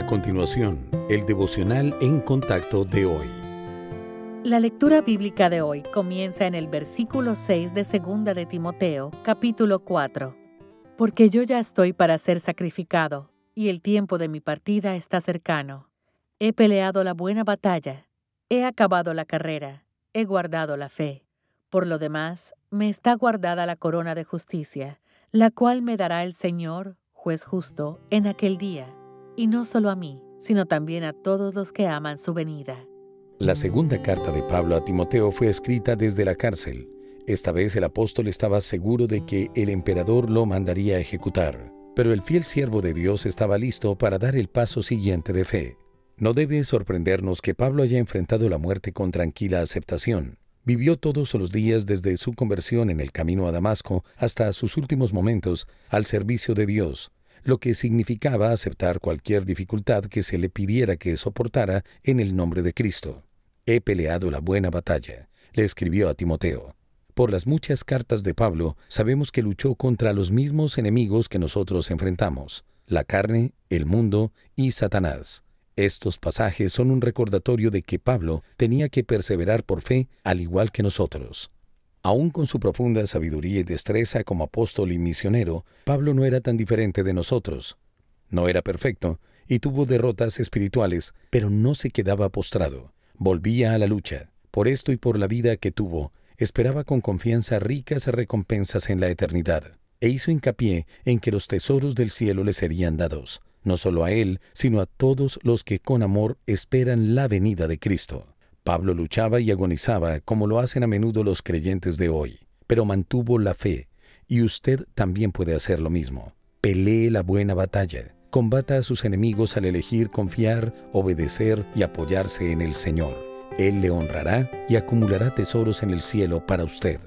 A continuación, el devocional en contacto de hoy. La lectura bíblica de hoy comienza en el versículo 6 de Segunda de Timoteo, capítulo 4. Porque yo ya estoy para ser sacrificado, y el tiempo de mi partida está cercano. He peleado la buena batalla, he acabado la carrera, he guardado la fe. Por lo demás, me está guardada la corona de justicia, la cual me dará el Señor, juez justo, en aquel día y no solo a mí, sino también a todos los que aman su venida. La segunda carta de Pablo a Timoteo fue escrita desde la cárcel. Esta vez el apóstol estaba seguro de que el emperador lo mandaría a ejecutar, pero el fiel siervo de Dios estaba listo para dar el paso siguiente de fe. No debe sorprendernos que Pablo haya enfrentado la muerte con tranquila aceptación. Vivió todos los días desde su conversión en el camino a Damasco hasta sus últimos momentos al servicio de Dios, lo que significaba aceptar cualquier dificultad que se le pidiera que soportara en el nombre de Cristo. He peleado la buena batalla, le escribió a Timoteo. Por las muchas cartas de Pablo, sabemos que luchó contra los mismos enemigos que nosotros enfrentamos, la carne, el mundo y Satanás. Estos pasajes son un recordatorio de que Pablo tenía que perseverar por fe al igual que nosotros. Aún con su profunda sabiduría y destreza como apóstol y misionero, Pablo no era tan diferente de nosotros. No era perfecto y tuvo derrotas espirituales, pero no se quedaba postrado. Volvía a la lucha. Por esto y por la vida que tuvo, esperaba con confianza ricas recompensas en la eternidad, e hizo hincapié en que los tesoros del cielo le serían dados, no solo a él, sino a todos los que con amor esperan la venida de Cristo. Pablo luchaba y agonizaba como lo hacen a menudo los creyentes de hoy, pero mantuvo la fe, y usted también puede hacer lo mismo. Pelee la buena batalla, combata a sus enemigos al elegir confiar, obedecer y apoyarse en el Señor. Él le honrará y acumulará tesoros en el cielo para usted.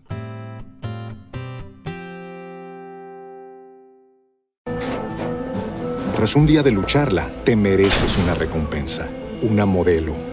Tras un día de lucharla, te mereces una recompensa, una modelo